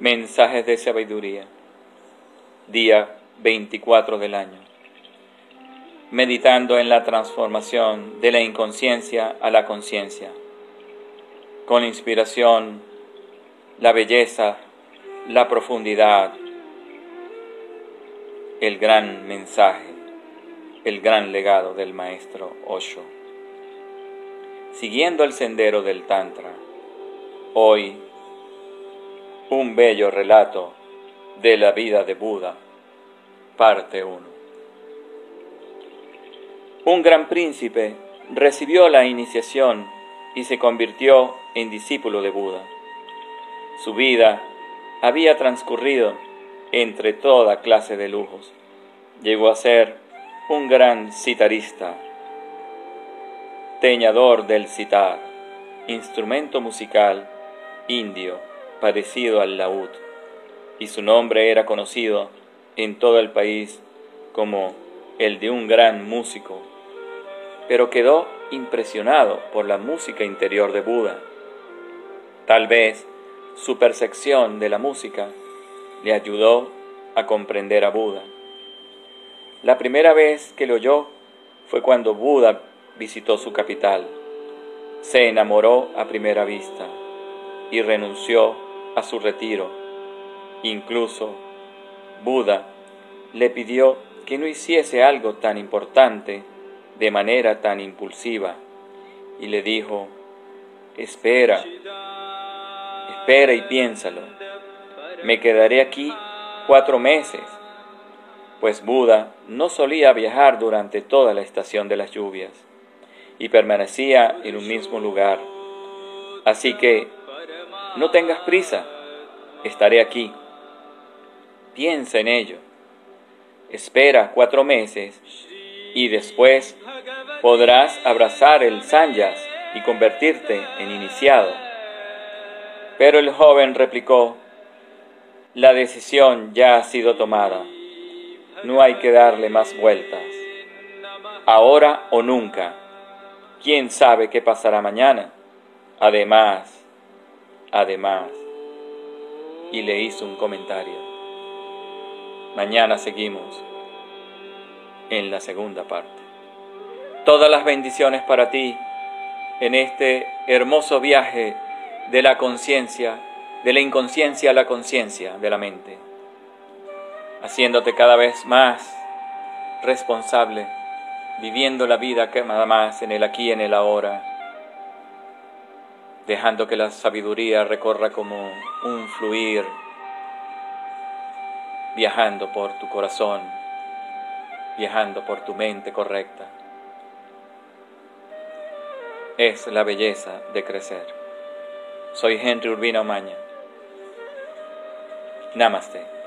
Mensajes de sabiduría. Día 24 del año. Meditando en la transformación de la inconsciencia a la conciencia. Con inspiración, la belleza, la profundidad, el gran mensaje, el gran legado del maestro Osho. Siguiendo el sendero del Tantra, hoy un bello relato de la vida de Buda, parte 1. Un gran príncipe recibió la iniciación y se convirtió en discípulo de Buda. Su vida había transcurrido entre toda clase de lujos. Llegó a ser un gran citarista, teñador del citar, instrumento musical indio parecido al laúd, y su nombre era conocido en todo el país como el de un gran músico, pero quedó impresionado por la música interior de Buda. Tal vez su percepción de la música le ayudó a comprender a Buda. La primera vez que lo oyó fue cuando Buda visitó su capital. Se enamoró a primera vista y renunció a su retiro. Incluso Buda le pidió que no hiciese algo tan importante de manera tan impulsiva y le dijo, espera, espera y piénsalo, me quedaré aquí cuatro meses, pues Buda no solía viajar durante toda la estación de las lluvias y permanecía en un mismo lugar. Así que no tengas prisa, estaré aquí. Piensa en ello. Espera cuatro meses y después podrás abrazar el sanyas y convertirte en iniciado. Pero el joven replicó, la decisión ya ha sido tomada. No hay que darle más vueltas. Ahora o nunca. ¿Quién sabe qué pasará mañana? Además, además, y le hizo un comentario. Mañana seguimos en la segunda parte. Todas las bendiciones para ti en este hermoso viaje de la conciencia, de la inconsciencia a la conciencia de la mente, haciéndote cada vez más responsable, viviendo la vida que nada más en el aquí y en el ahora dejando que la sabiduría recorra como un fluir, viajando por tu corazón, viajando por tu mente correcta. Es la belleza de crecer. Soy Henry Urbina Omaña. Namaste.